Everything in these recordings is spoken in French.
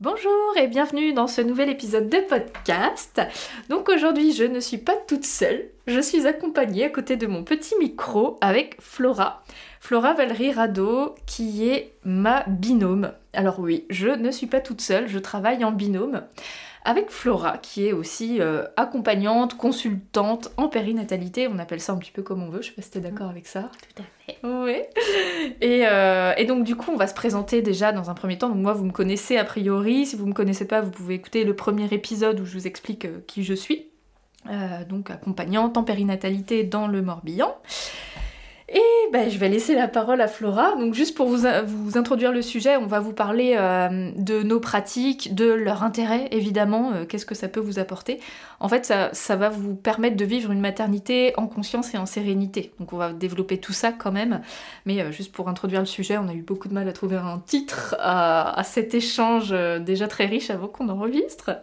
Bonjour et bienvenue dans ce nouvel épisode de podcast. Donc aujourd'hui je ne suis pas toute seule, je suis accompagnée à côté de mon petit micro avec Flora. Flora Valérie Rado qui est ma binôme. Alors oui, je ne suis pas toute seule, je travaille en binôme avec Flora, qui est aussi euh, accompagnante, consultante en périnatalité. On appelle ça un petit peu comme on veut. Je sais pas si tu es d'accord avec ça. Tout à fait. Oui. Et, euh, et, donc du coup, on va se présenter déjà dans un premier temps. Donc moi, vous me connaissez a priori. Si vous me connaissez pas, vous pouvez écouter le premier épisode où je vous explique euh, qui je suis. donc accompagnante en périnatalité dans le Morbihan. Et ben, je vais laisser la parole à Flora. Donc juste pour vous, introduire le sujet, on va vous parler euh, de nos pratiques, de leur intérêt évidemment, euh, qu'est-ce que ça peut vous apporter. En fait, ça, va vous permettre de vivre une maternité en conscience et en sérénité. Donc on va développer tout ça quand même. Mais euh, juste pour introduire le sujet, on a eu beaucoup de mal à trouver un titre à cet échange déjà très riche avant qu'on enregistre.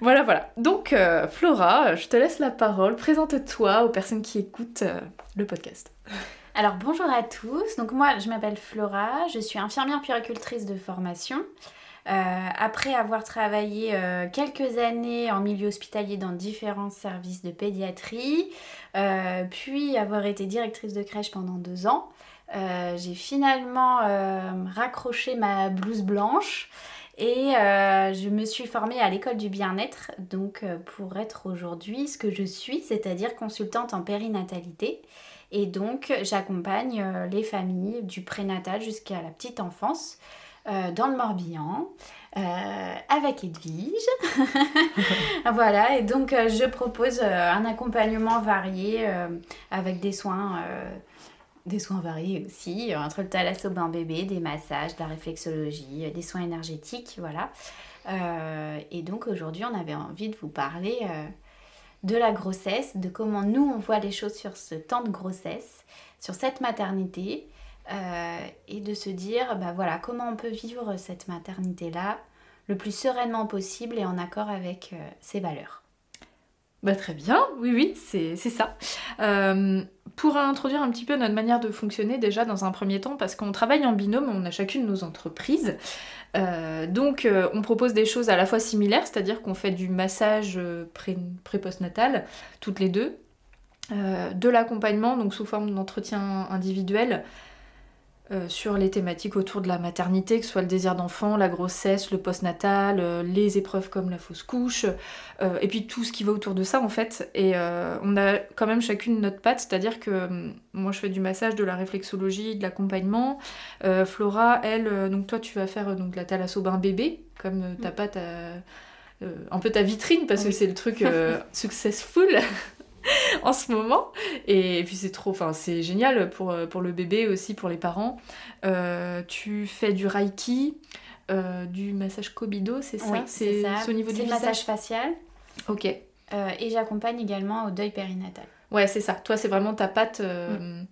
voilà, voilà. Donc Flora, je te laisse la parole. Présente-toi aux personnes qui écoutent le podcast. Alors bonjour à tous, donc moi je m'appelle Flora, je suis infirmière puéricultrice de formation. Euh, après avoir travaillé euh, quelques années en milieu hospitalier dans différents services de pédiatrie, euh, puis avoir été directrice de crèche pendant deux ans, j'ai finalement raccroché ma blouse blanche et je me suis formée à l'école du bien-être, donc pour être aujourd'hui ce que je suis, c'est-à-dire consultante en périnatalité. Et donc, j'accompagne euh, les familles du prénatal jusqu'à la petite enfance euh, dans le Morbihan. Euh, avec Edwige. voilà, et donc je propose un accompagnement varié avec des soins, des soins variés aussi, entre le thalasso bain bébé, des massages, de la réflexologie, des soins énergétiques, voilà. et donc aujourd'hui, on avait envie de vous parler de la grossesse, de comment nous on voit les choses sur ce temps de grossesse, sur cette maternité, euh, et de se dire, bah voilà, comment on peut vivre cette maternité-là le plus sereinement possible et en accord avec euh, ses valeurs. Bah, très bien, oui, oui, c'est ça. Euh, pour introduire un petit peu notre manière de fonctionner déjà dans un premier temps, parce qu'on travaille en binôme, on a chacune nos entreprises. Euh, donc euh, on propose des choses à la fois similaires, c'est-à-dire qu'on fait du massage pré-postnatal toutes les deux, de l'accompagnement, donc sous forme d'entretien individuel, euh, sur les thématiques autour de la maternité, que ce soit le désir d'enfant, la grossesse, le postnatal, euh, les épreuves comme la fausse couche, euh, et puis tout ce qui va autour de ça en fait. Et on a quand même chacune notre patte, c'est-à-dire que hum, moi je fais du massage, de la réflexologie, de l'accompagnement. Flora, elle, donc toi tu vas faire donc la bain bébé, comme ta mm. patte un peu ta vitrine parce que c'est le truc successful en ce moment. Et, puis c'est trop, enfin c'est génial pour, pour le bébé aussi, pour les parents. Euh, tu fais du reiki, euh, du massage Kobido, c'est ça? C'est au niveau du massage facial. Ok. Euh, et j'accompagne également au deuil périnatal. Ouais, c'est ça. Toi, c'est vraiment ta patte. Mm.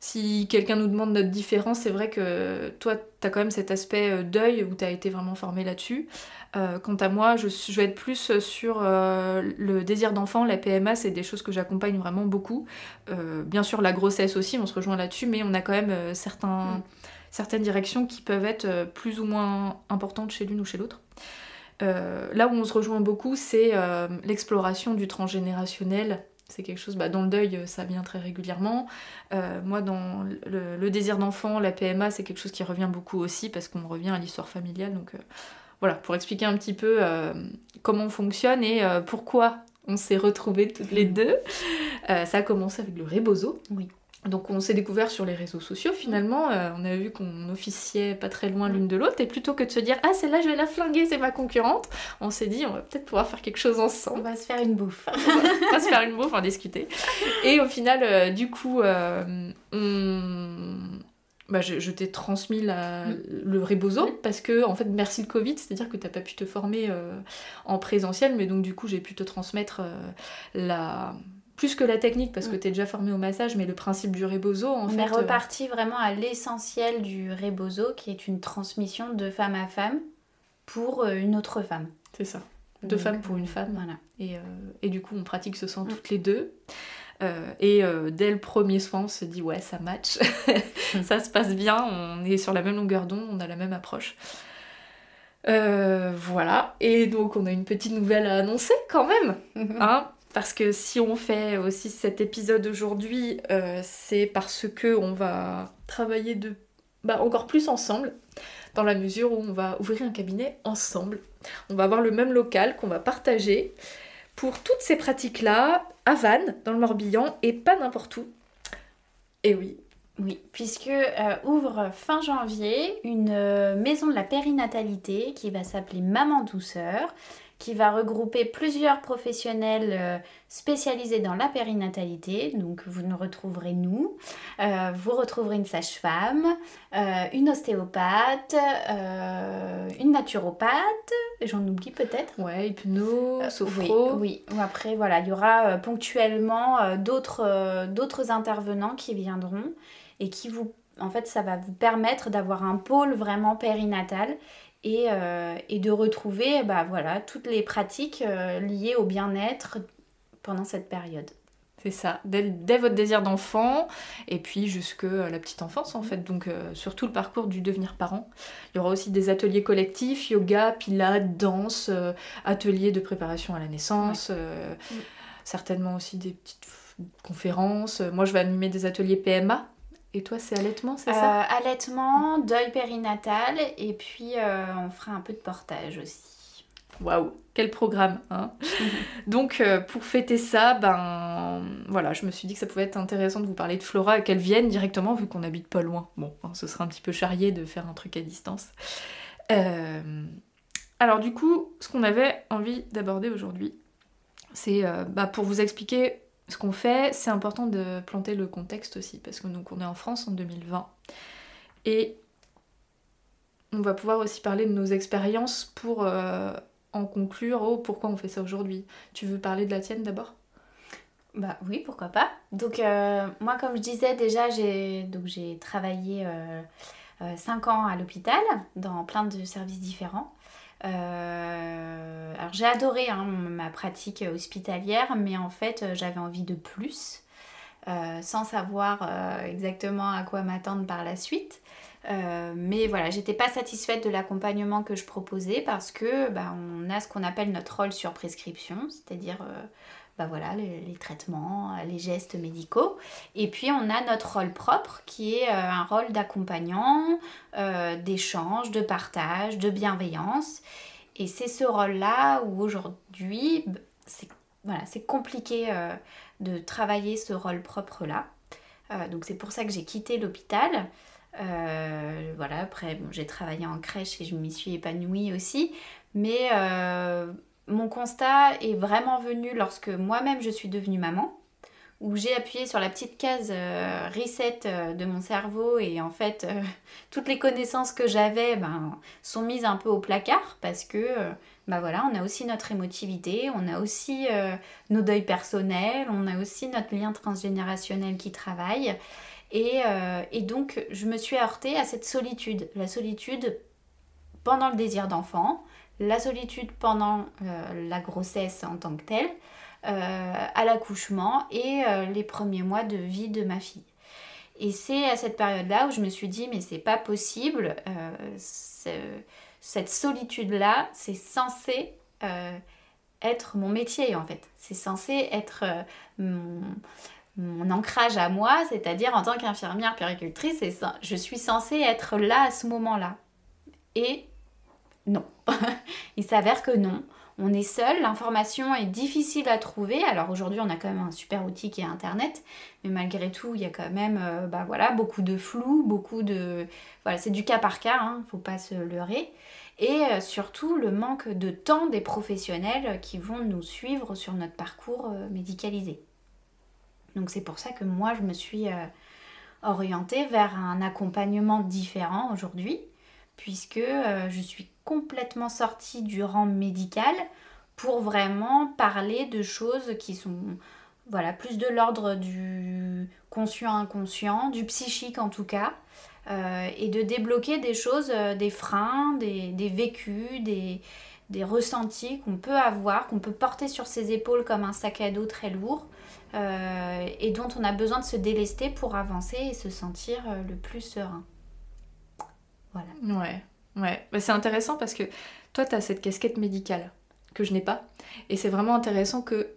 Si quelqu'un nous demande notre différence, c'est vrai que toi, tu as quand même cet aspect deuil où tu as été vraiment formé là-dessus. Euh, quant à moi, je, vais être plus sur euh, le désir d'enfant, la PMA, c'est des choses que j'accompagne vraiment beaucoup. Euh, bien sûr, la grossesse aussi, on se rejoint là-dessus, mais on a quand même certains, mm. certaines directions qui peuvent être plus ou moins importantes chez l'une ou chez l'autre. là où on se rejoint beaucoup, c'est l'exploration du transgénérationnel. C'est quelque chose, bah, dans le deuil, ça vient très régulièrement. moi, dans le, le désir d'enfant, la PMA, c'est quelque chose qui revient beaucoup aussi parce qu'on revient à l'histoire familiale. Donc, voilà, pour expliquer un petit peu euh, comment on fonctionne et euh, pourquoi on s'est retrouvés toutes les deux. Euh, ça a commencé avec le rebozo. Oui. Donc on s'est découvert sur les réseaux sociaux finalement, on a vu qu'on officiait pas très loin l'une de l'autre et plutôt que de se dire ah c'est là je vais la flinguer c'est ma concurrente, on s'est dit on va peut-être pouvoir faire quelque chose ensemble. On va se faire une bouffe. on va se faire une bouffe, en discuter. Et au final du coup on, bah, je, t'ai transmis la, mm. le rebozo parce que en fait merci le Covid, c'est-à-dire que t'as pas pu te former euh, en présentiel, mais donc du coup j'ai pu te transmettre euh, la plus que la technique parce que mm. tu es déjà formé au massage, mais le principe du rebozo en On fait. est euh, reparti vraiment à l'essentiel du rebozo qui est une transmission de femme à femme pour une autre femme. C'est ça. De femme pour une femme. Voilà. Et, et, du coup on pratique ce sang mm. toutes les deux. Euh, et euh, dès le premier soin, on se dit ouais, ça match, ça se passe bien, on est sur la même longueur d'onde, on a la même approche. voilà, et donc on a une petite nouvelle à annoncer quand même, hein parce que si on fait aussi cet épisode aujourd'hui, c'est parce que on va travailler de, bah, encore plus ensemble, dans la mesure où on va ouvrir un cabinet ensemble. On va avoir le même local qu'on va partager pour toutes ces pratiques-là à dans le Morbihan, et pas n'importe où. Et oui. Oui, puisque euh, ouvre fin janvier une euh, maison de la périnatalité qui va s'appeler Maman Douceur qui va regrouper plusieurs professionnels euh, spécialisés dans la périnatalité. Donc vous nous retrouverez nous, euh, vous retrouverez une sage-femme, euh, une ostéopathe, une naturopathe, j'en oublie peut-être. Ouais, hypno, sophro. Oui, oui. Après voilà, il y aura ponctuellement d'autres d'autres intervenants qui viendront et qui vous en fait, ça va vous permettre d'avoir un pôle vraiment périnatal euh, et, de retrouver bah, voilà, toutes les pratiques euh, liées au bien-être pendant cette période. C'est ça, dès, votre désir d'enfant et puis jusque la petite enfance en fait, donc euh, sur tout le parcours du devenir parent. Il y aura aussi des ateliers collectifs, yoga, pilates, danse, ateliers de préparation à la naissance, mm. certainement aussi des petites conférences. Moi je vais animer des ateliers PMA, et toi, c'est allaitement, c'est ça? Euh, Allaitement, deuil périnatal, et puis euh, on fera un peu de portage aussi. Waouh, quel programme hein Donc euh, pour fêter ça, ben voilà, je me suis dit que ça pouvait être intéressant de vous parler de Flora et qu'elle vienne directement vu qu'on habite pas loin. Bon, hein, ce serait un petit peu charrié de faire un truc à distance. Alors du coup, ce qu'on avait envie d'aborder aujourd'hui, c'est bah, pour vous expliquer ce qu'on fait, c'est important de planter le contexte aussi, parce que donc on est en France en 2020. Et on va pouvoir aussi parler de nos expériences pour euh, en conclure, oh, pourquoi on fait ça aujourd'hui? Tu veux parler de la tienne d'abord? Bah oui, pourquoi pas. Donc euh, moi, comme je disais déjà, j'ai travaillé 5 euh, ans à l'hôpital dans plein de services différents. Euh, alors j'ai adoré hein, ma pratique hospitalière, mais en fait euh, j'avais envie de plus, euh, sans savoir exactement à quoi m'attendre par la suite. mais voilà, j'étais pas satisfaite de l'accompagnement que je proposais parce que bah, on a ce qu'on appelle notre rôle sur prescription, c'est-à-dire bah voilà, les, traitements, les gestes médicaux. Et puis on a notre rôle propre qui est un rôle d'accompagnant, d'échange, de partage, de bienveillance. Et c'est ce rôle-là où aujourd'hui, c'est compliqué euh, de travailler ce rôle propre-là. Euh, donc c'est pour ça que j'ai quitté l'hôpital. Euh, voilà, après j'ai travaillé en crèche et je m'y suis épanouie aussi. Mais mon constat est vraiment venu lorsque moi-même je suis devenue maman où j'ai appuyé sur la petite case euh, reset euh, de mon cerveau et en fait euh, toutes les connaissances que j'avais ben, sont mises un peu au placard parce que ben voilà, on a aussi notre émotivité, on a aussi nos deuils personnels, on a aussi notre lien transgénérationnel qui travaille. Et, et donc je me suis heurtée à cette solitude, la solitude pendant le désir d'enfant, la solitude pendant la grossesse en tant que telle, euh, à l'accouchement et euh, les premiers mois de vie de ma fille. Et c'est à cette période-là où je me suis dit, mais c'est pas possible, euh, cette solitude-là, c'est censé être mon métier en fait. C'est censé être mon, mon, ancrage à moi, c'est-à-dire en tant qu'infirmière péricultrice, je suis censée être là à ce moment-là. Et non, il s'avère que non on est seul, l'information est difficile à trouver. Alors aujourd'hui, on a quand même un super outil qui est Internet, mais malgré tout, il y a quand même euh, bah voilà, beaucoup de flou, beaucoup de... Voilà, c'est du cas par cas, il hein, ne faut pas se leurrer. Et euh, surtout, le manque de temps des professionnels qui vont nous suivre sur notre parcours euh, médicalisé. Donc c'est pour ça que moi, je me suis orientée vers un accompagnement différent aujourd'hui, puisque je suis complètement sortie du rang médical pour vraiment parler de choses qui sont voilà, plus de l'ordre du conscient inconscient, du psychique en tout cas, euh, et de débloquer des choses, euh, des freins, des, vécus, des, des ressentis qu'on peut avoir, qu'on peut porter sur ses épaules comme un sac à dos très lourd, euh, et dont on a besoin de se délester pour avancer et se sentir le plus serein. Voilà. Ouais, Ouais, bah, c'est intéressant parce que toi, tu as cette casquette médicale que je n'ai pas. Et c'est vraiment intéressant que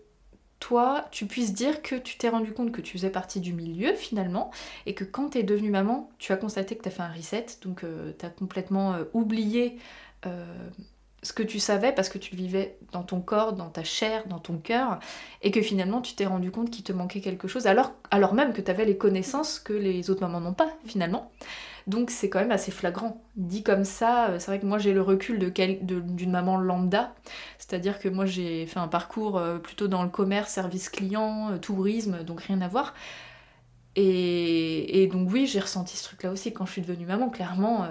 toi, tu puisses dire que tu t'es rendu compte que tu faisais partie du milieu finalement, et que quand tu es devenue maman, tu as constaté que tu as fait un reset, donc euh, tu as complètement euh, oublié euh, ce que tu savais parce que tu le vivais dans ton corps, dans ta chair, dans ton cœur, et que finalement tu t'es rendu compte qu'il te manquait quelque chose, alors, alors même que tu avais les connaissances que les autres mamans n'ont pas finalement. Donc c'est quand même assez flagrant. Dit comme ça, euh, c'est vrai que moi j'ai le recul de, d'une maman lambda, c'est-à-dire que moi j'ai fait un parcours euh, plutôt dans le commerce, service client, euh, tourisme, donc rien à voir. Et, donc oui, j'ai ressenti ce truc-là aussi quand je suis devenue maman, clairement.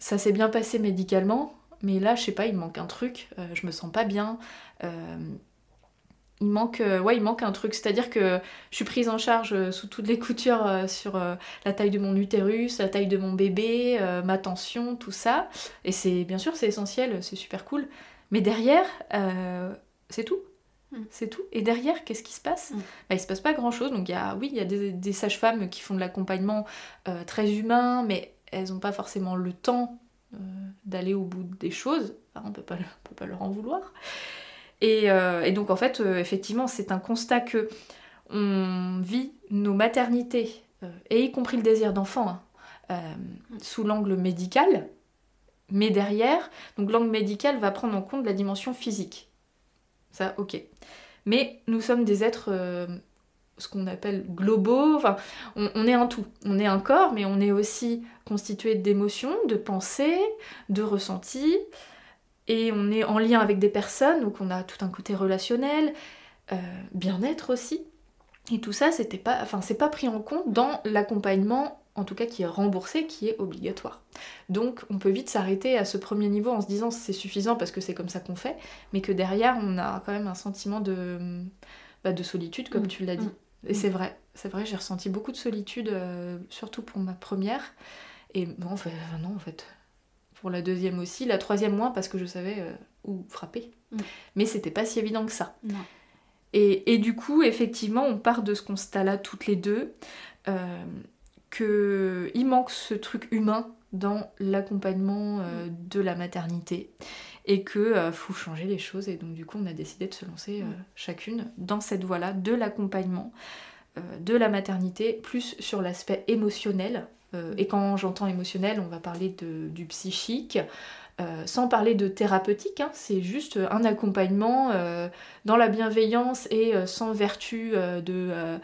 ça s'est bien passé médicalement, mais là, je sais pas, il manque un truc, je me sens pas bien il manque, euh, ouais, il manque un truc. C'est-à-dire que je suis prise en charge euh, sous toutes les coutures euh, sur la taille de mon utérus, la taille de mon bébé, ma tension, tout ça. Et c'est bien sûr, c'est essentiel, c'est super cool. Mais derrière, c'est tout. Mm. C'est tout. Et derrière, qu'est-ce qui se passe mm. bah, Il se passe pas grand-chose. Donc, y a, oui, il y a des, sages-femmes qui font de l'accompagnement très humain, mais elles n'ont pas forcément le temps d'aller au bout des choses. on ne peut pas leur en vouloir. Euh, et, donc en fait, euh, effectivement, c'est un constat que on vit nos maternités, euh, et y compris le désir d'enfant, hein, sous l'angle médical, mais derrière, donc l'angle médical va prendre en compte la dimension physique. Ça, ok. Mais nous sommes des êtres, ce qu'on appelle globaux, enfin, on, on, est un tout. On est un corps, mais on est aussi constitué d'émotions, de pensées, de ressentis, et on est en lien avec des personnes, donc on a tout un côté relationnel, euh, bien-être aussi. Et tout ça, c'était pas, enfin, c'est pas pris en compte dans l'accompagnement, en tout cas qui est remboursé, qui est obligatoire. Donc on peut vite s'arrêter à ce premier niveau en se disant c'est suffisant parce que c'est comme ça qu'on fait, mais que derrière on a quand même un sentiment de, bah, de solitude, comme mm. tu l'as dit. Mm. Et c'est vrai, c'est vrai, j'ai ressenti beaucoup de solitude, euh, surtout pour ma première. Et bon, non, en fait, pour la deuxième aussi, la troisième moins parce que je savais euh, où frapper. Mm. Mais c'était pas si évident que ça. Et, du coup, effectivement, on part de ce constat-là toutes les deux, euh, qu'il manque ce truc humain dans l'accompagnement euh, mm. de la maternité et que euh, faut changer les choses et donc du coup on a décidé de se lancer mm. chacune dans cette voie-là de l'accompagnement de la maternité plus sur l'aspect émotionnel et quand j'entends émotionnel, on va parler du psychique. Euh, sans parler de thérapeutique, hein, c'est juste un accompagnement euh, dans la bienveillance et sans vertu de,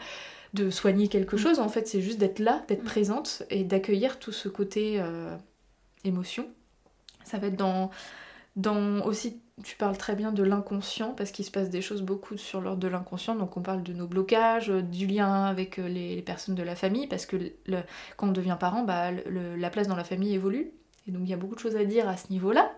de, soigner quelque mm. chose. En fait, c'est juste d'être là, d'être mm. présente et d'accueillir tout ce côté émotion. Ça va être dans, dans aussi tu parles très bien de l'inconscient parce qu'il se passe des choses beaucoup sur l'ordre de l'inconscient. Donc on parle de nos blocages, euh, du lien avec euh, les, personnes de la famille parce que quand on devient parent, bah, la place dans la famille évolue. Et donc il y a beaucoup de choses à dire à ce niveau-là.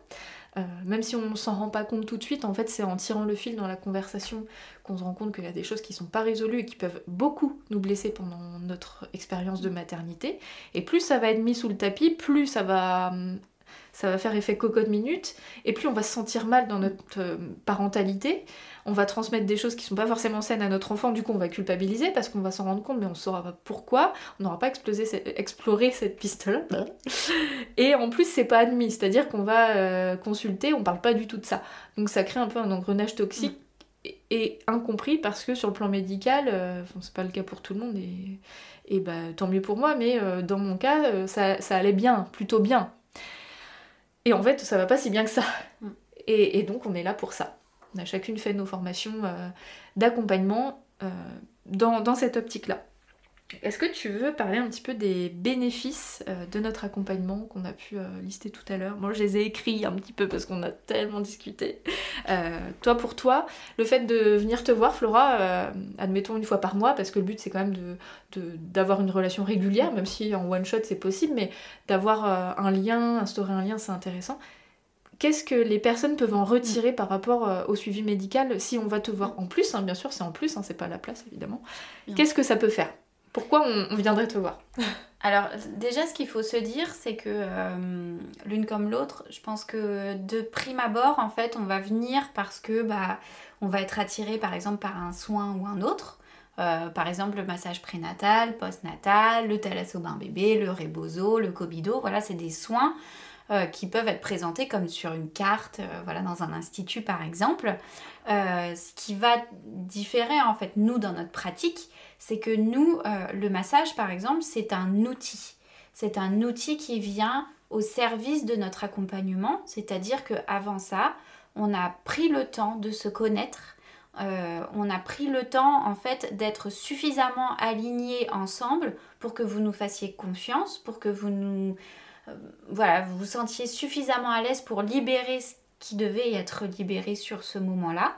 Euh, même si on ne s'en rend pas compte tout de suite, en fait c'est en tirant le fil dans la conversation qu'on se rend compte qu'il y a des choses qui sont pas résolues et qui peuvent beaucoup nous blesser pendant notre expérience de maternité. Et plus ça va être mis sous le tapis, plus ça va hum, ça va faire effet cocotte minute, et plus on va se sentir mal dans notre euh, parentalité, on va transmettre des choses qui sont pas forcément saines à notre enfant, du coup on va culpabiliser parce qu'on va s'en rendre compte, mais on saura pas pourquoi, on n'aura pas explosé, exploré cette piste-là. Et en plus c'est pas admis, c'est-à-dire qu'on va euh, consulter, on parle pas du tout de ça. Donc ça crée un peu un engrenage toxique. Et, incompris parce que sur le plan médical, euh, c'est pas le cas pour tout le monde et, et bah, tant mieux pour moi, mais dans mon cas, ça, ça allait bien, plutôt bien. Et en fait, ça va pas si bien que ça. Mm. Et, donc, on est là pour ça. On a chacune fait nos formations euh, d'accompagnement euh, dans, cette optique-là. Est-ce que tu veux parler un petit peu des bénéfices euh, de notre accompagnement qu'on a pu lister tout à l'heure? Moi, je les ai écrits un petit peu parce qu'on a tellement discuté. toi, pour toi, le fait de venir te voir, Flora, admettons une fois par mois, parce que le but c'est quand même d'avoir de, une relation régulière, même si en one shot c'est possible, mais d'avoir un lien, instaurer un lien, c'est intéressant qu'est-ce que les personnes peuvent en retirer par rapport euh, au suivi médical si on va te voir en plus hein, Bien sûr, c'est en plus, hein, c'est pas la place évidemment. Qu'est-ce que ça peut faire? Pourquoi on, viendrait te voir? Alors déjà, ce qu'il faut se dire, c'est que euh, l'une comme l'autre, je pense que de prime abord, en fait, on va venir parce que bah, on va être attiré, par exemple, par un soin ou un autre. Euh, par exemple, le massage prénatal, postnatal, le thalassobain bébé, le rebozo, le cobido, voilà, c'est des soins qui peuvent être présentés comme sur une carte, voilà, dans un institut par exemple. ce qui va différer en fait nous dans notre pratique, c'est que nous, le massage par exemple, c'est un outil. C'est un outil qui vient au service de notre accompagnement, c'est-à-dire qu'avant ça, on a pris le temps de se connaître, euh, on a pris le temps en fait d'être suffisamment alignés ensemble pour que vous nous fassiez confiance, pour que vous nous euh, voilà, vous vous sentiez suffisamment à l'aise pour libérer ce qui devait être libéré sur ce moment-là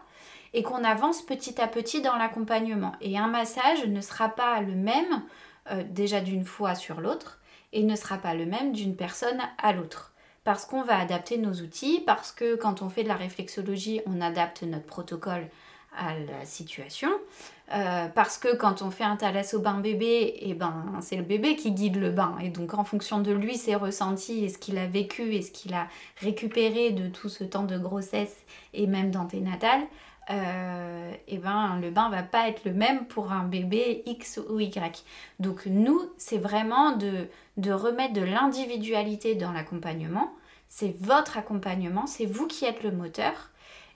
et qu'on avance petit à petit dans l'accompagnement. Et un massage ne sera pas le même euh, déjà d'une fois sur l'autre et ne sera pas le même d'une personne à l'autre parce qu'on va adapter nos outils, parce que quand on fait de la réflexologie, on adapte notre protocole à la situation. Euh, parce que quand on fait un thalasso bain bébé, et eh ben, c'est le bébé qui guide le bain. Et donc en fonction de lui, ses ressentis et ce qu'il a vécu et ce qu'il a récupéré de tout ce temps de grossesse et même d'anténatal, euh, eh ben, le bain va pas être le même pour un bébé X ou Y. Donc nous, c'est vraiment de, de remettre de l'individualité dans l'accompagnement. C'est votre accompagnement, c'est vous qui êtes le moteur.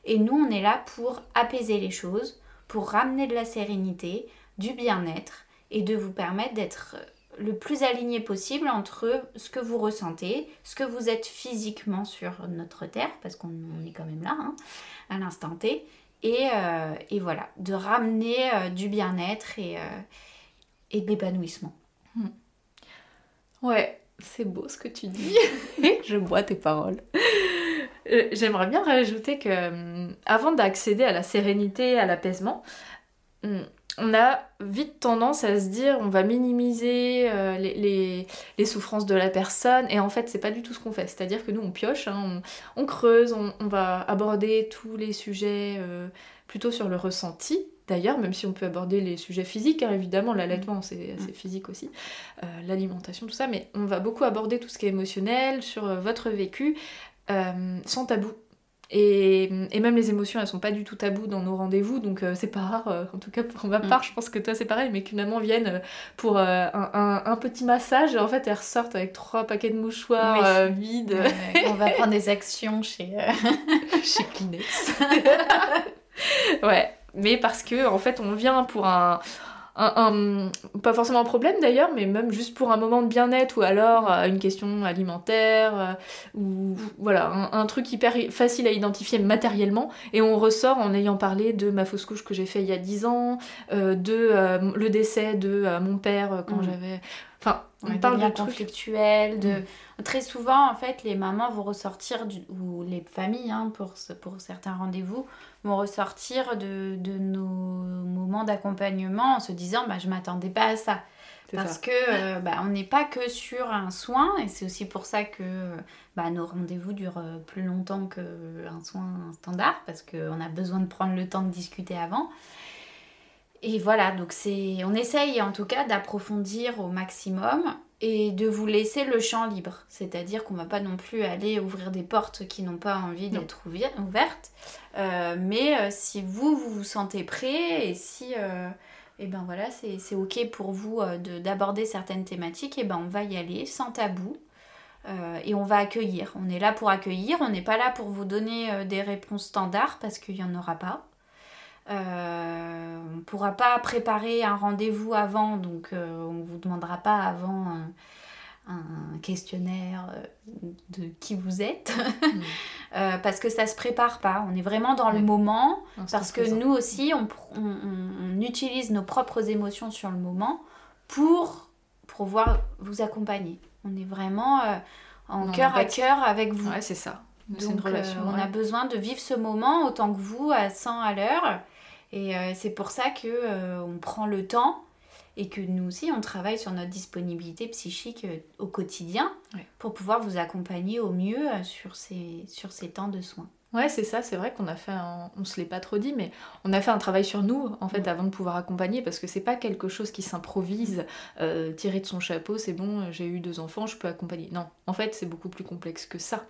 Et nous, on est là pour apaiser les choses, pour ramener de la sérénité, du bien-être et de vous permettre d'être le plus aligné possible entre ce que vous ressentez, ce que vous êtes physiquement sur notre terre, parce qu'on est quand même là, hein, à l'instant T, et, euh, voilà, de ramener euh, du bien-être et, euh, et de l'épanouissement. Hmm. Ouais, c'est beau ce que tu dis. Je bois tes paroles. J'aimerais bien rajouter que euh, avant d'accéder à la sérénité, à l'apaisement, hmm, on a vite tendance à se dire on va minimiser euh, les, souffrances de la personne. Et en fait c'est pas du tout ce qu'on fait. C'est à dire que nous on pioche hein, on, creuse on, va aborder tous les sujets plutôt sur le ressenti d'ailleurs, même si on peut aborder les sujets physiques, hein, évidemment, l'allaitement c'est assez physique aussi, l'alimentation, tout ça, mais on va beaucoup aborder tout ce qui est émotionnel, sur votre vécu, euh, sans tabou. Et, même les émotions, elles sont pas du tout tabou dans nos rendez-vous, donc euh, c'est pas rare, euh, en tout cas pour ma mm. part, je pense que toi c'est pareil, mais qu'une maman vienne pour un, petit massage, en fait elles ressortent avec trois paquets de mouchoirs vides. on va prendre des actions chez, chez Kleenex. ouais, mais parce que en fait on vient pour un, un, pas forcément un problème d'ailleurs, mais même juste pour un moment de bien-être ou alors euh, une question alimentaire euh, ou voilà, un, truc hyper facile à identifier matériellement et on ressort en ayant parlé de ma fausse couche que j'ai fait il y a 10 ans, euh, de le décès de mon père quand mm. j'avais... Enfin, on parle de, conflictuels, de... Mm. Très souvent, en fait, les mamans vont ressortir, du... ou les familles, hein, pour, pour certains rendez-vous, vont ressortir de, de nos moments d'accompagnement en se disant bah, je m'attendais pas à ça. Parce que euh, bah, on n'est pas que sur un soin et c'est aussi pour ça que bah, nos rendez-vous durent euh, plus longtemps qu'un soin standard parce qu'on a besoin de prendre le temps de discuter avant. Et voilà, donc c'est, on essaye en tout cas d'approfondir au maximum et de vous laisser le champ libre. C'est-à-dire qu'on va pas non plus aller ouvrir des portes qui n'ont pas envie d'être ouvertes. Euh, mais euh, si vous, vous vous sentez prêt et si et euh, eh ben voilà, c'est ok pour vous d'aborder certaines thématiques, et ben on va y aller sans tabou. et on va accueillir. On est là pour accueillir, on n'est pas là pour vous donner des réponses standards parce qu'il n'y en aura pas. Euh, on ne pourra pas préparer un rendez-vous avant, donc euh, on ne vous demandera pas avant un, questionnaire euh, de qui vous êtes, mm. parce que ça se prépare pas. On est vraiment dans le moment, parce que nous aussi, on, on, utilise nos propres émotions sur le moment pour pouvoir vous accompagner. On est vraiment en cœur à cœur avec vous. Ouais, c'est ça. Donc, une relation, on a besoin de vivre ce moment autant que vous, à 100 à l'heure. Et euh, c'est pour ça que euh, on prend le temps et que nous aussi on travaille sur notre disponibilité psychique euh, au quotidien pour pouvoir vous accompagner au mieux sur ces, sur ces temps de soins. Ouais, c'est ça, c'est vrai qu'on a fait, un... on se l'est pas trop dit, mais on a fait un travail sur nous, en fait, avant de pouvoir accompagner, parce que c'est pas quelque chose qui s'improvise, tiré de son chapeau, c'est bon, j'ai eu deux enfants, je peux accompagner. Non, en fait, c'est beaucoup plus complexe que ça.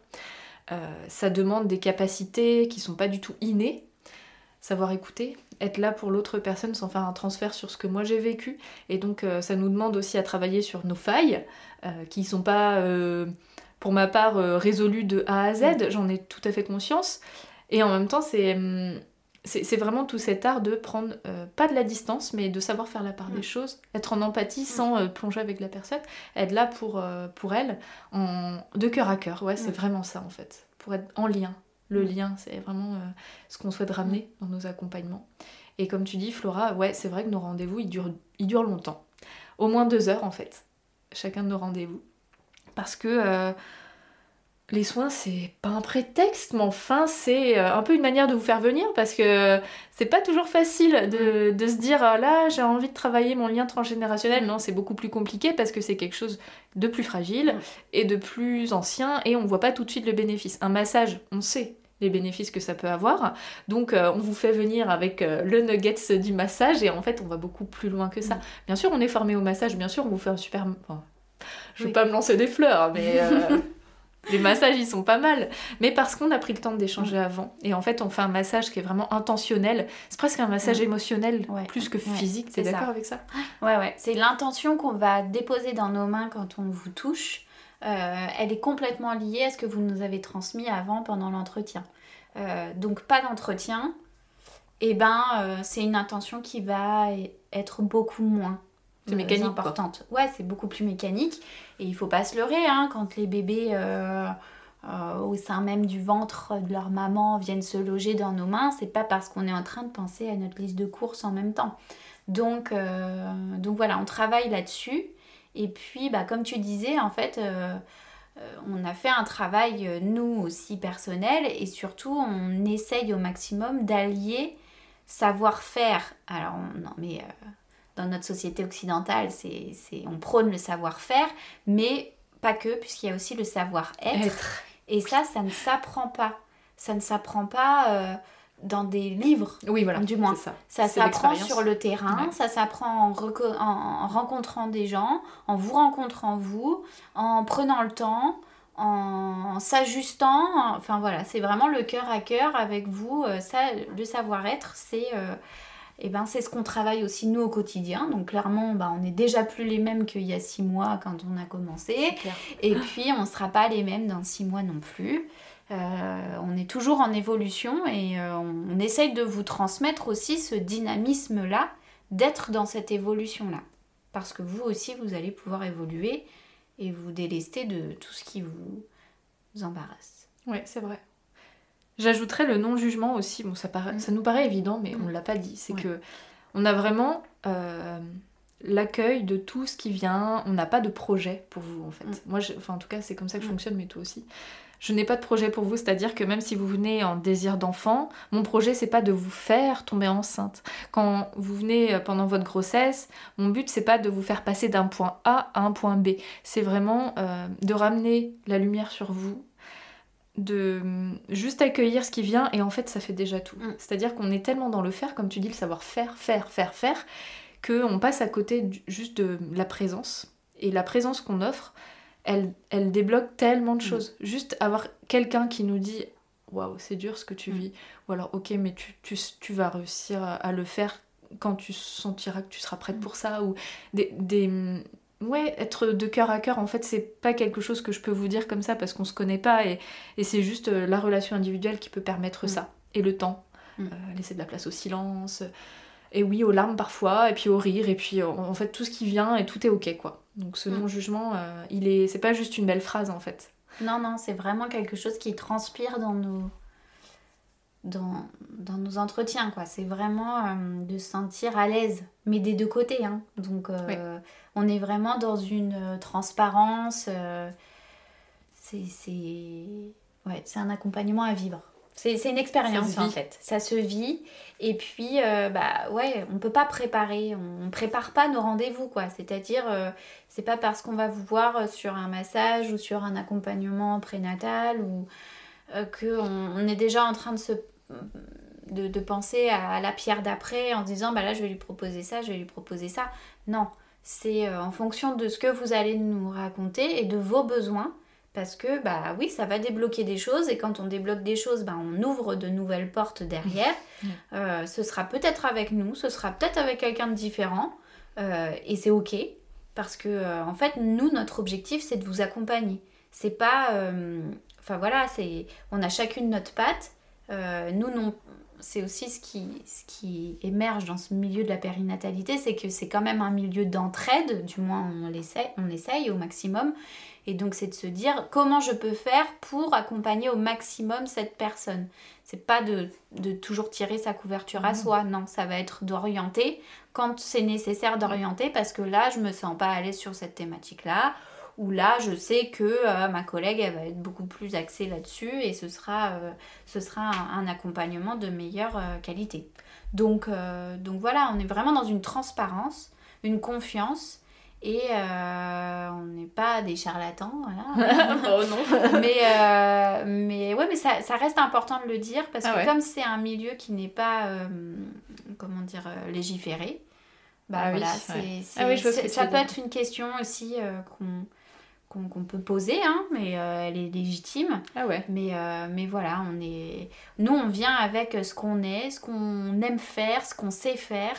ça demande des capacités qui sont pas du tout innées, savoir écouter, être là pour l'autre personne sans faire un transfert sur ce que moi j'ai vécu. Et donc euh, ça nous demande aussi à travailler sur nos failles, euh, qui sont pas... Euh, pour ma part résolue de A à Z, j'en ai tout à fait conscience. Et en même temps, c'est hum, c'est vraiment tout cet art de prendre, pas de la distance, mais de savoir faire la part des choses, être en empathie sans plonger avec la personne, être là pour, pour elle, en, de cœur à cœur. Ouais, c'est vraiment ça en fait, pour être en lien. Le lien, c'est vraiment ce qu'on souhaite ramener dans nos accompagnements. Et comme tu dis, Flora, ouais, c'est vrai que nos rendez-vous, ils durent, ils durent longtemps. Au moins deux heures, en fait, chacun de nos rendez-vous. Parce que euh, les soins, c'est pas un prétexte, mais enfin, c'est euh, un peu une manière de vous faire venir parce que c'est pas toujours facile de, de se dire ah là, j'ai envie de travailler mon lien transgénérationnel. Non, c'est beaucoup plus compliqué parce que c'est quelque chose de plus fragile et de plus ancien et on voit pas tout de suite le bénéfice. Un massage, on sait, les bénéfices que ça peut avoir. Donc euh, on vous fait venir avec euh, le nuggets du massage et en fait on va beaucoup plus loin que ça. Mm. Bien sûr on est formé au massage, bien sûr on vous fait un super... je ne veux pas me lancer des fleurs, mais euh, les massages ils sont pas mal. Mais parce qu'on a pris le temps d'échanger avant. Et en fait on fait un massage qui est vraiment intentionnel. C'est presque un massage émotionnel plus que physique. T'es d'accord avec ça? Ouais ouais. C'est l'intention qu'on va déposer dans nos mains quand on vous touche. Euh, elle est complètement liée à ce que vous nous avez transmis avant pendant l'entretien. Euh, donc pas d'entretien, et eh ben euh, c'est une intention qui va être beaucoup moins mécanique, importante. Ouais, c'est beaucoup plus mécanique. Et il faut pas se leurrer, hein, quand les bébés au sein même du ventre de leur maman viennent se loger dans nos mains, c'est pas parce qu'on est en train de penser à notre liste de courses en même temps. Donc, donc voilà, on travaille là-dessus. Et puis, bah, comme tu disais, en fait, euh, euh, on a fait un travail, euh, nous aussi, personnel, et surtout, on essaye au maximum d'allier savoir-faire. Alors, non, mais dans notre société occidentale, c'est, on prône le savoir-faire, mais pas que, puisqu'il y a aussi le savoir-être. Et ça, ça ne s'apprend pas. Ça ne s'apprend pas dans des livres, oui, voilà, du moins. Ça, ça s'apprend sur le terrain, ça s'apprend en, rencontrant des gens, en vous rencontrant vous, en prenant le temps, en, s'ajustant. Enfin voilà, c'est vraiment le cœur à cœur avec vous. Euh, ça, le savoir-être, c'est euh, eh ben, c'est ce qu'on travaille aussi nous au quotidien. Donc clairement, bah, on n'est déjà plus les mêmes qu'il y a six mois quand on a commencé. Et puis, on ne sera pas les mêmes dans six mois non plus. Euh, on est toujours en évolution et euh, on, essaye de vous transmettre aussi ce dynamisme-là, d'être dans cette évolution-là. Parce que vous aussi, vous allez pouvoir évoluer et vous délester de tout ce qui vous, embarrasse. Oui, c'est vrai. J'ajouterais le non-jugement aussi. Bon, ça, mm. ça nous paraît évident, mais on ne l'a pas dit. C'est que on a vraiment euh, l'accueil de tout ce qui vient. On n'a pas de projet pour vous, en fait. Mm. Moi, enfin, en tout cas, c'est comme ça que je mm. fonctionne, mais toi aussi je n'ai pas de projet pour vous, c'est-à-dire que même si vous venez en désir d'enfant, mon projet c'est pas de vous faire tomber enceinte. Quand vous venez euh, pendant votre grossesse, mon but c'est pas de vous faire passer d'un point A à un point B, c'est vraiment euh, de ramener la lumière sur vous, de mm, juste accueillir ce qui vient et en fait ça fait déjà tout. Mm. C'est-à-dire qu'on est tellement dans le faire, comme tu dis, le savoir faire, faire, faire, faire, qu'on passe à côté juste de la présence. Et la présence qu'on offre, elle, débloque tellement de mm. choses. Juste avoir quelqu'un qui nous dit Waouh, c'est dur ce que tu mm. vis. Ou alors, ok, mais tu, vas réussir à, le faire quand tu sentiras que tu seras prête pour ça. Ou des. Ouais, être de cœur à cœur, en fait, c'est pas quelque chose que je peux vous dire comme ça parce qu'on se connaît pas et, c'est juste euh, la relation individuelle qui peut permettre ça. Et le temps. Euh, laisser de la place au silence et oui, aux larmes parfois, et puis au rire, et puis en fait tout ce qui vient et tout est ok quoi. Donc ce mm. non-jugement, euh, il est, c'est pas juste une belle phrase en fait. Non, non, c'est vraiment quelque chose qui transpire dans nos, dans, dans nos entretiens quoi. C'est vraiment euh, de se sentir à l'aise, mais des deux côtés. Hein. Donc euh, on est vraiment dans une transparence. c'est, c'est... Ouais, c'est un accompagnement à vivre. C'est une expérience en fait. Ça se vit. Et puis, euh, bah ouais, on peut pas préparer. On, prépare pas nos rendez-vous quoi. C'est-à-dire, euh, c'est pas parce qu'on va vous voir sur un massage ou sur un accompagnement prénatal ou euh, qu'on on est déjà en train de se. De, penser à, la pierre d'après en disant bah là je vais lui proposer ça, je vais lui proposer ça. Non, c'est en fonction de ce que vous allez nous raconter et de vos besoins parce que bah oui ça va débloquer des choses et quand on débloque des choses bah, on ouvre de nouvelles portes derrière euh, ce sera peut-être avec nous ce sera peut-être avec quelqu'un de différent euh, et c'est ok parce que euh, en fait nous notre objectif c'est de vous accompagner c'est pas. euh, Enfin voilà, c'est on a chacune notre patte. Euh, nous, non. C'est aussi ce qui, ce qui émerge dans ce milieu de la périnatalité, c'est que c'est quand même un milieu d'entraide, du moins on l'essaie, on essaye au maximum. Et donc c'est de se dire comment je peux faire pour accompagner au maximum cette personne? C'est pas de, de toujours tirer sa couverture à Mhm. soi, non, ça va être d'orienter quand c'est nécessaire d'orienter parce que là je me sens pas à l'aise sur cette thématique-là ou là je sais que euh, ma collègue elle va être beaucoup plus axée là-dessus et ce sera, euh, ce sera un, un accompagnement de meilleure euh, qualité. Donc, donc voilà, on est vraiment dans une transparence, une confiance et euh, on n'est pas des charlatans, voilà. oh non. mais, euh, mais ouais, mais ça, ça reste important de le dire parce Ah que ouais. comme c'est un milieu qui n'est pas, euh, comment dire, légiféré, bah Ah oui, voilà, ouais. Ah oui, ça peut être une question aussi qu'on, qu'on, peut poser, hein, mais euh, elle est légitime. Ah ouais. Mais, euh, mais voilà, on est... nous on vient avec ce qu'on est, ce qu'on aime faire, ce qu'on sait faire,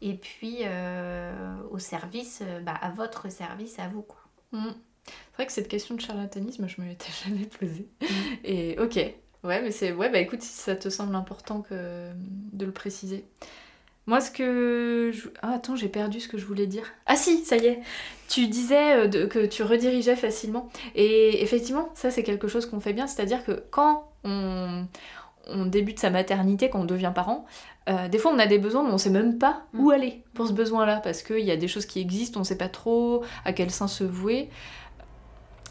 et puis euh, au service, bah, à votre service, à vous. Quoi. Mm. C'est vrai que cette question de charlatanisme, je me l'étais jamais posée. Mm. Et ok. Ouais, mais c'est. Ouais, bah écoute, si ça te semble important que... de le préciser. Moi, ce que. je- Ah, attends, j'ai perdu ce que je voulais dire. Ah, si, ça y est. Tu disais euh, de- que tu redirigeais facilement. Et effectivement, ça, c'est quelque chose qu'on fait bien. C'est-à-dire que quand on, on débute sa maternité, quand on devient parent, euh, des fois, on a des besoins, mais on sait même pas Mm. où aller pour ce besoin-là. Parce qu'il y a des choses qui existent, on sait pas trop à quel sein se vouer.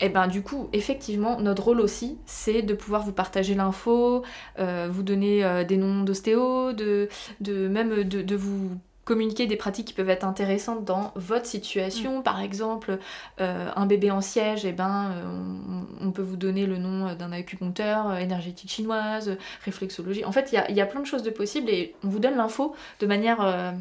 Et ben du coup, effectivement, notre rôle aussi, c'est de pouvoir vous partager l'info, euh, vous donner euh, des noms d'ostéo, de, de même de, de vous communiquer des pratiques qui peuvent être intéressantes dans votre situation. Par exemple, euh, un bébé en siège, et ben, euh, on, on peut vous donner le nom d'un acupuncteur, euh, énergétique chinoise, euh, réflexologie. En fait, il y y a plein de choses de possibles et on vous donne l'info de manière...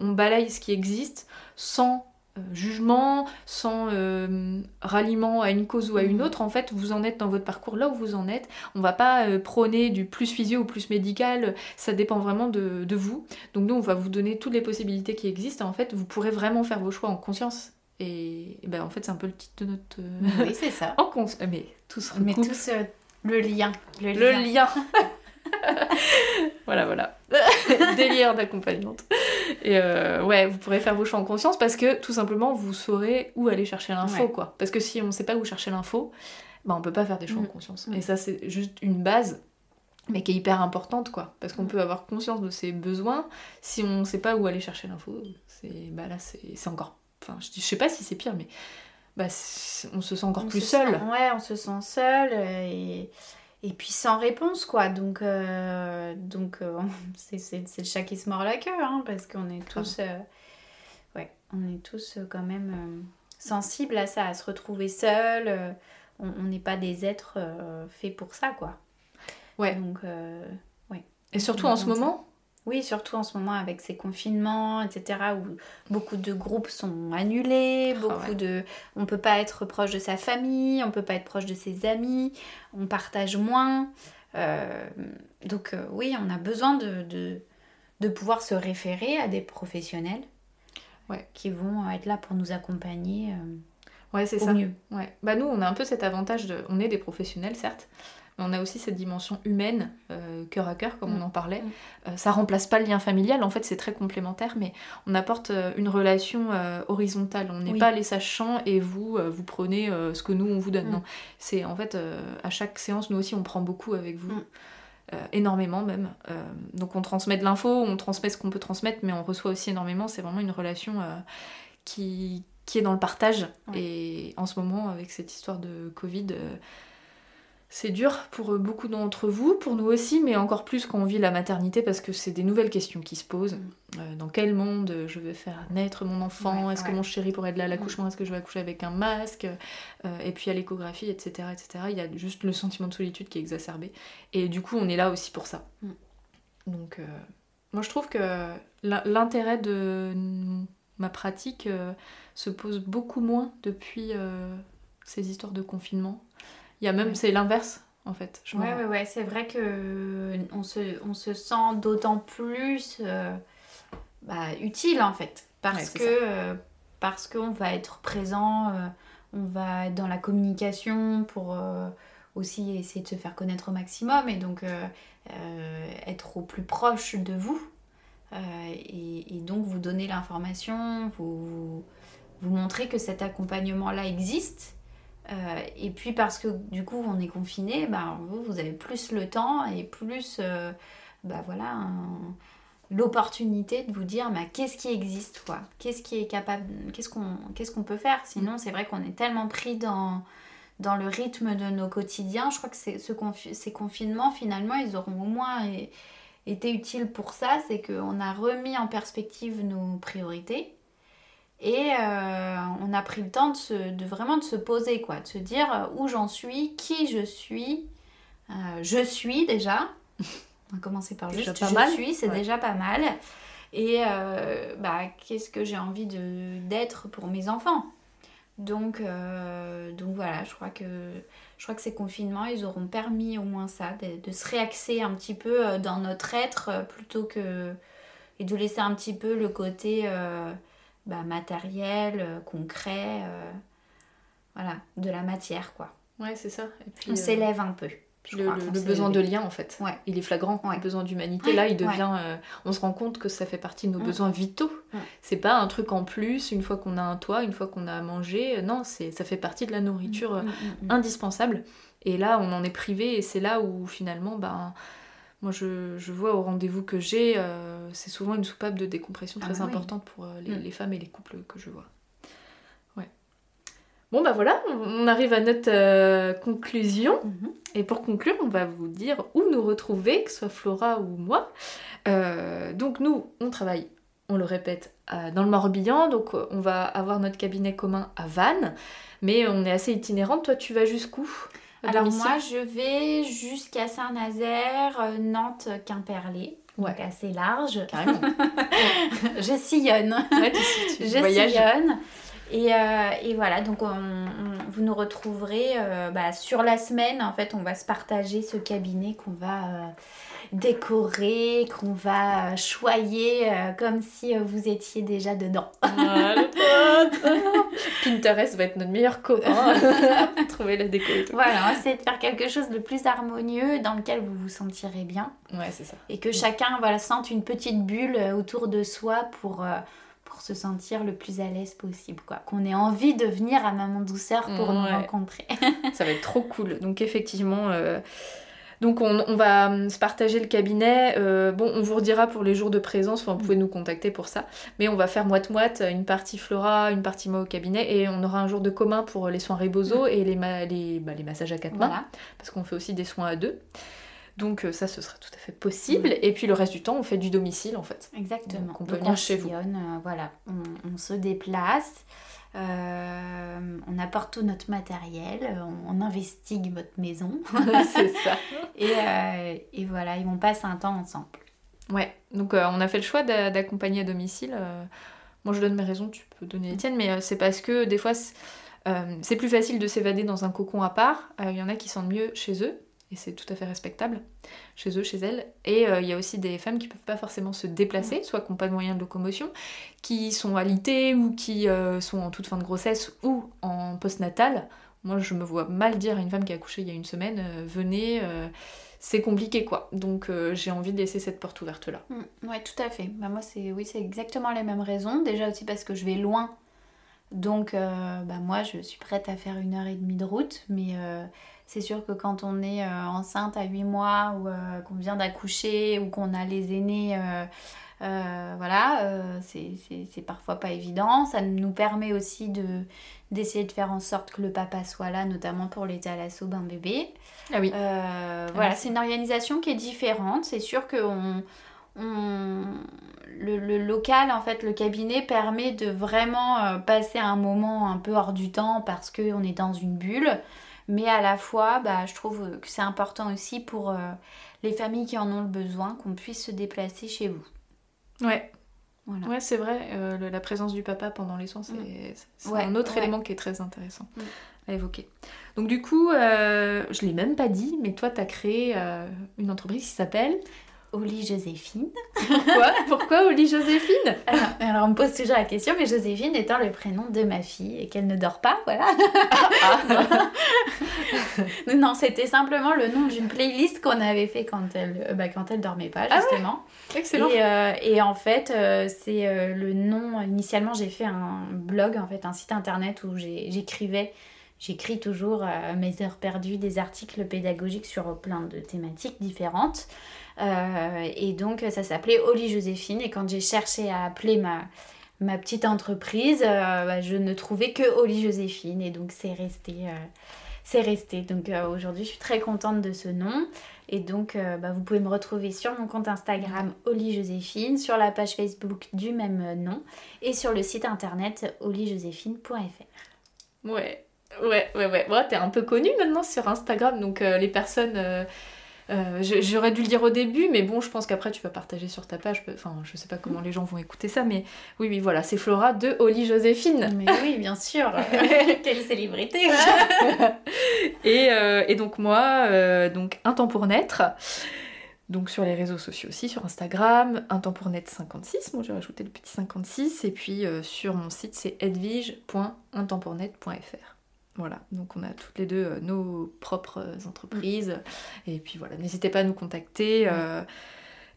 on balaye ce qui existe sans jugement, sans euh, ralliement à une cause ou à une Mhm. autre. En fait, vous en êtes dans votre parcours là où vous en êtes. On va pas euh, prôner du plus physio ou plus médical. Ça dépend vraiment de, de vous. Donc nous, on va vous donner toutes les possibilités qui existent. Et en fait, vous pourrez vraiment faire vos choix en conscience. Et, et ben, en fait, c'est un peu le titre de notre... euh, Oui, c'est ça. en conscience. Mais tout se Mais euh, le lien. Le, Le lien. lien. voilà, voilà. Délire d'accompagnante. Et euh, ouais, vous pourrez faire vos choix en conscience parce que tout simplement, vous saurez où aller chercher l'info, Ouais. quoi. Parce que si on ne sait pas où chercher l'info, bah, on peut pas faire des choix Mm. en conscience. Mm. Et ça, c'est juste une base, mais qui est hyper importante, quoi. Parce qu'on peut avoir conscience de ses besoins. Si on ne sait pas où aller chercher l'info, c'est bah là, c'est encore. Enfin, je, sais pas si c'est pire, mais bah, on se sent encore On plus se seul. sent- ouais, on se sent seul euh, et, et puis sans réponse, quoi. Donc, euh, donc euh, c'est le chat qui se mord la queue, hein, parce qu'on est tous, euh, ouais, on est tous euh, quand même sensibles à ça, à se retrouver seul. on n'est pas des êtres faits pour ça, quoi. Ouais. Donc, euh, Et surtout en ce moment, oui, surtout en ce moment avec ces confinements, etc., où beaucoup de groupes sont annulés, Ah beaucoup ouais. de... On peut pas être proche de sa famille, on peut pas être proche de ses amis, on partage moins. Euh, donc euh, oui, on a besoin de, de, de pouvoir se référer à des professionnels Ouais. qui vont être là pour nous accompagner euh, ouais, c'est ça. mieux. Ouais. Bah nous, on a un peu cet avantage de... On est des professionnels, certes, mais on a aussi cette dimension humaine, euh, cœur à cœur, comme Mm. on en parlait. Mm. Euh, ça remplace pas le lien familial, en fait, c'est très complémentaire, mais on apporte euh, une relation euh, horizontale. On n'est Oui. pas les sachants et vous, vous prenez ce que nous, on vous donne. Mm. Non. C'est en fait, à chaque séance, nous aussi, on prend beaucoup avec vous. Euh, énormément même. Euh, donc on transmet de l'info, on transmet ce qu'on peut transmettre, mais on reçoit aussi énormément. C'est vraiment une relation euh, qui, qui est dans le partage. Ouais. Et en ce moment, avec cette histoire de Covid, c'est dur pour euh, beaucoup d'entre vous, pour nous aussi, mais encore plus quand on vit la maternité, parce que c'est des nouvelles questions qui se posent. Mm. Euh, dans quel monde je vais faire naître mon enfant? Ouais, Est-ce que ouais. Mm. mon chéri pourrait être là à l'accouchement? Est-ce que je vais accoucher avec un masque? Euh, Et puis à l'échographie, etc., etc. Il y a juste le sentiment de solitude qui est exacerbé. Et du coup, on est là aussi pour ça. Mm. Donc, euh, moi, je trouve que l'in- l'intérêt de ma pratique se pose beaucoup moins depuis ces histoires de confinement. Il y a même, c'est l'inverse, en fait. Je Ouais, ouais, ouais, c'est vrai que on se, on se sent d'autant plus euh, bah, utile en fait. Parce Ouais, que euh, parce qu'on va être présent, euh, on va être dans la communication pour aussi essayer de se faire connaître au maximum et donc être au plus proche de vous. Et, et, donc vous donner l'information, vous, vous montrer que cet accompagnement-là existe. Euh, et puis parce que du coup on est confiné, bah, vous, vous avez plus le temps et plus euh, bah, voilà, l'opportunité de vous dire bah, qu'est-ce qui existe, quoi? Qu'est-ce qui est capable, qu'est-ce qu'on qu'est-ce qu'on peut faire? Sinon c'est vrai qu'on est tellement pris dans, dans le rythme de nos quotidiens. Je crois que ce ces confinements finalement ils auront au moins été utiles pour ça, c'est qu'on a remis en perspective nos priorités et euh, on a pris le temps de, vraiment de se poser, quoi, de se dire euh, où j'en suis, qui je suis. Euh, je suis déjà. On va commencer par juste je suis, c'est déjà pas mal. Et bah, qu'est-ce que j'ai envie d'être pour mes enfants? Donc, donc voilà, je crois, que, je crois que ces confinements, ils auront permis au moins ça, de, de se réaxer un petit peu dans notre être plutôt que... et de laisser un petit peu le côté bah, matériel, euh, concret, euh, voilà, de la matière quoi. Ouais, c'est ça. Et puis, on euh, s'élève un peu. Le, besoin de lien en fait, ouais. il est flagrant. Le besoin d'humanité, là, il devient. on se rend compte que ça fait partie de nos mm. besoins vitaux. C'est pas un truc en plus une fois qu'on a un toit, une fois qu'on a mangé. Non, c'est ça fait partie de la nourriture mm, mm, indispensable. Et là, on en est privé et c'est là où finalement, ben moi, je, vois au rendez-vous que j'ai, euh, c'est souvent une soupape de décompression très ah bah importante pour euh, mm. les, femmes et les couples que je vois. Ouais. Bon, bah voilà, on, arrive à notre euh, conclusion. Mm-hmm. Et pour conclure, on va vous dire où nous retrouver, que ce soit Flora ou moi. donc, nous, on travaille, on le répète, dans le Morbihan. Donc, on va avoir notre cabinet commun à Vannes. Mais on est assez itinérante. Toi, tu vas jusqu'où? Alors moi, je vais jusqu'à Saint-Nazaire, euh, Nantes, Quimperlé. Ouais. Donc assez large. Carrément. je sillonne. Ouais, tu, je sillonne. Et, euh, et, voilà, donc vous nous retrouverez euh, bah, sur la semaine. En fait, on va se partager ce cabinet qu'on va décorer, qu'on va choyer euh, comme si euh, vous étiez déjà dedans. Ah, Pinterest va être notre meilleur copain pour trouver la déco. Voilà, on essayer de faire quelque chose de plus harmonieux dans lequel vous vous sentirez bien. Ouais, c'est ça. Et que chacun voilà, sente une petite bulle euh, autour de soi pour pour se sentir le plus à l'aise possible, quoi. Qu'on ait envie de venir à Maman Douceur pour nous rencontrer. ça va être trop cool. Donc effectivement, donc on, va hum, se partager le cabinet. Euh, bon, on vous redira pour les jours de présence, enfin, vous pouvez nous contacter pour ça. Mais on va faire moite-moite, une partie Flora, une partie moi au cabinet. Et on aura un jour de commun pour les soins Rebozo et les, bah, les, massages à quatre mains. Parce qu'on fait aussi des soins à deux. Donc euh, ça, ce sera tout à fait possible. Mm. Et puis le reste du temps, on fait du domicile en fait. Exactement. Donc on peut venir chez vous. Euh, voilà, on, se déplace. Euh, on apporte tout notre matériel, on, investigue votre maison. c'est ça. Euh, et, voilà, et on passe un temps ensemble. Ouais, donc euh, on a fait le choix d'accompagner à domicile. moi je donne mes raisons, tu peux donner les tiennes, mais c'est parce que des fois c'est plus facile de s'évader dans un cocon à part. Il y en a qui sentent mieux chez eux et c'est tout à fait respectable chez eux, chez elles. Et euh, il y a aussi des femmes qui peuvent pas forcément se déplacer, soit qui n'ont pas de moyens de locomotion, qui sont alitées ou qui euh, sont en toute fin de grossesse ou en postnatal. Moi, je me vois mal dire à une femme qui a accouché il y a une semaine, euh, venez, c'est compliqué quoi. Donc j'ai envie de laisser cette porte ouverte là. Mmh, ouais, tout à fait. Bah, moi, c'est oui, exactement les mêmes raisons. Déjà aussi parce que je vais loin. Donc, bah, moi, je suis prête à faire une heure et demie de route, mais c'est sûr que quand on est euh, enceinte à 8 mois ou euh, qu'on vient d'accoucher ou qu'on a les aînés, euh, voilà, c'est parfois pas évident. Ça nous permet aussi de d'essayer de faire en sorte que le papa soit là, notamment pour les thalasso bain bébé. Ah oui. voilà, c'est une organisation qui est différente. C'est sûr que on, le, le, local, en fait, le cabinet permet de vraiment passer un moment un peu hors du temps parce qu'on est dans une bulle. Mais à la fois, bah, je trouve que c'est important aussi pour euh, les familles qui en ont le besoin qu'on puisse se déplacer chez vous. Ouais. Voilà. Ouais, c'est vrai, euh, la présence du papa pendant les soins, c'est mm. un autre élément qui est très intéressant mm. à évoquer. Donc du coup, euh, je ne l'ai même pas dit, mais toi, tu as créé une entreprise qui s'appelle Oli Joséphine. Pourquoi? Pourquoi Oli Joséphine? Alors, alors, on me pose toujours la question, mais Joséphine étant le prénom de ma fille et qu'elle ne dort pas, voilà. Ah. non, c'était simplement le nom d'une playlist qu'on avait fait quand elle, bah, quand elle dormait pas, Ah justement. Excellent. Et, euh, et en fait, euh, c'est euh, le nom. Initialement, j'ai fait un blog, en fait, un site internet où j'écrivais. J'écris toujours euh, mes heures perdues, des articles pédagogiques sur plein de thématiques différentes. Euh, et donc, ça s'appelait Oli Joséphine. Et quand j'ai cherché à appeler ma, ma petite entreprise, euh, bah, je ne trouvais que Oli Joséphine. Et donc, c'est resté. euh, c'est resté. Donc, aujourd'hui, je suis très contente de ce nom. Et donc, bah, vous pouvez me retrouver sur mon compte Instagram Oli Joséphine, sur la page Facebook du même nom et sur le site internet olijoséphine.fr. Ouais, ouais, ouais, ouais. Bon, t'es un peu connue maintenant sur Instagram, donc les personnes. Euh, J'aurais dû le dire au début, mais bon, je pense qu'après tu vas partager sur ta page. Enfin, je sais pas comment les gens vont écouter ça, mais oui, oui, voilà, c'est Flora de Oli Joséphine. Mais oui, bien sûr. Quelle célébrité Et, euh, et donc moi, euh, donc un temps pour naître. Donc sur les réseaux sociaux aussi, sur Instagram, un temps pour naître 56, moi j'ai rajouté le petit 56, et puis sur mon site c'est edwige.untempournaître.fr. Voilà, donc on a toutes les deux euh, nos propres euh, entreprises, et puis voilà, n'hésitez pas à nous contacter. euh,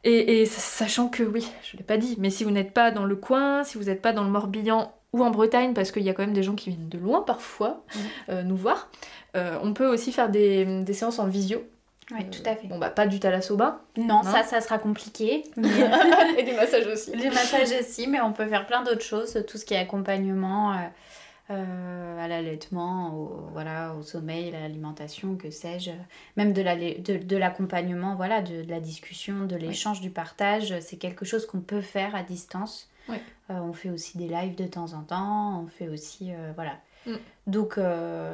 et, et sachant que, oui, je l'ai pas dit, mais si vous n'êtes pas dans le coin, si vous n'êtes pas dans le Morbihan ou en Bretagne, parce qu'il y a quand même des gens qui viennent de loin parfois euh, nous voir, euh, on peut aussi faire des, des séances en visio. Oui, tout à fait. Bon, bah, pas du thalassoba. Non, Non. ça, ça sera compliqué. mais- et du massage aussi. Les massages aussi, mais on peut faire plein d'autres choses, tout ce qui est accompagnement euh, à l'allaitement, au, voilà, au sommeil, à l'alimentation, que sais-je, même de la- de, de l'accompagnement, voilà, de, de la discussion, de l'échange, du partage, c'est quelque chose qu'on peut faire à distance. Oui. Euh, on fait aussi des lives de temps en temps, on fait aussi, euh, voilà. Mm. Donc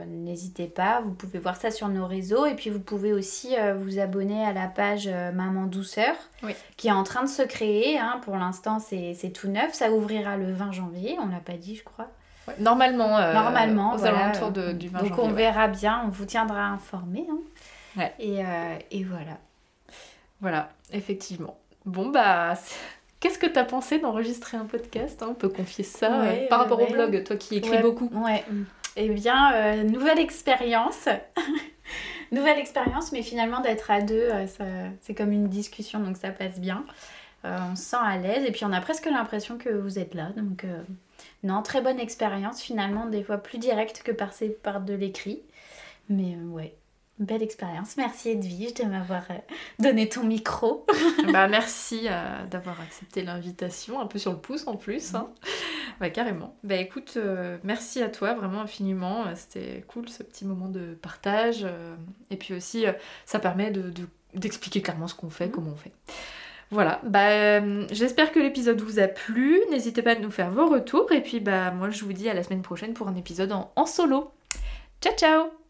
n'hésitez pas, vous pouvez voir ça sur nos réseaux et puis vous pouvez aussi vous abonner à la page Maman Douceur Oui. qui est en train de se créer. hein. Pour l'instant c'est c'est tout neuf, ça ouvrira le 20 janvier, on l'a pas dit je crois. Ouais, normalement, euh, Normalement, aux voilà. alentours de- du 20 Donc janvier. on ouais. verra bien, on vous tiendra informé. hein. Ouais. Et, euh, et voilà. Voilà, effectivement. Bon, bah, qu'est-ce que t'as pensé d'enregistrer un podcast hein? On peut confier ça Ouais, euh, par rapport au blog, toi qui écris beaucoup. Ouais. Eh bien, nouvelle expérience. nouvelle expérience, mais finalement d'être à deux, c'est comme une discussion, donc ça passe bien. On se sent à l'aise et puis on a presque l'impression que vous êtes là. Donc, non, très bonne expérience, finalement, des fois plus directe que passer par de l'écrit. Mais euh, ouais, belle expérience. Merci Edwige de m'avoir euh, donné ton micro. bah, merci euh, d'avoir accepté l'invitation, un peu sur le pouce en plus. Hein. Bah, carrément. Bah, écoute, euh, merci à toi vraiment infiniment. C'était cool ce petit moment de partage. et puis aussi, ça permet de- de- d'expliquer clairement ce qu'on fait, Mhm. comment on fait. Voilà, bah, euh, j'espère que l'épisode vous a plu. N'hésitez pas à nous faire vos retours. Et puis, bah, moi, je vous dis à la semaine prochaine pour un épisode en, en solo. Ciao, ciao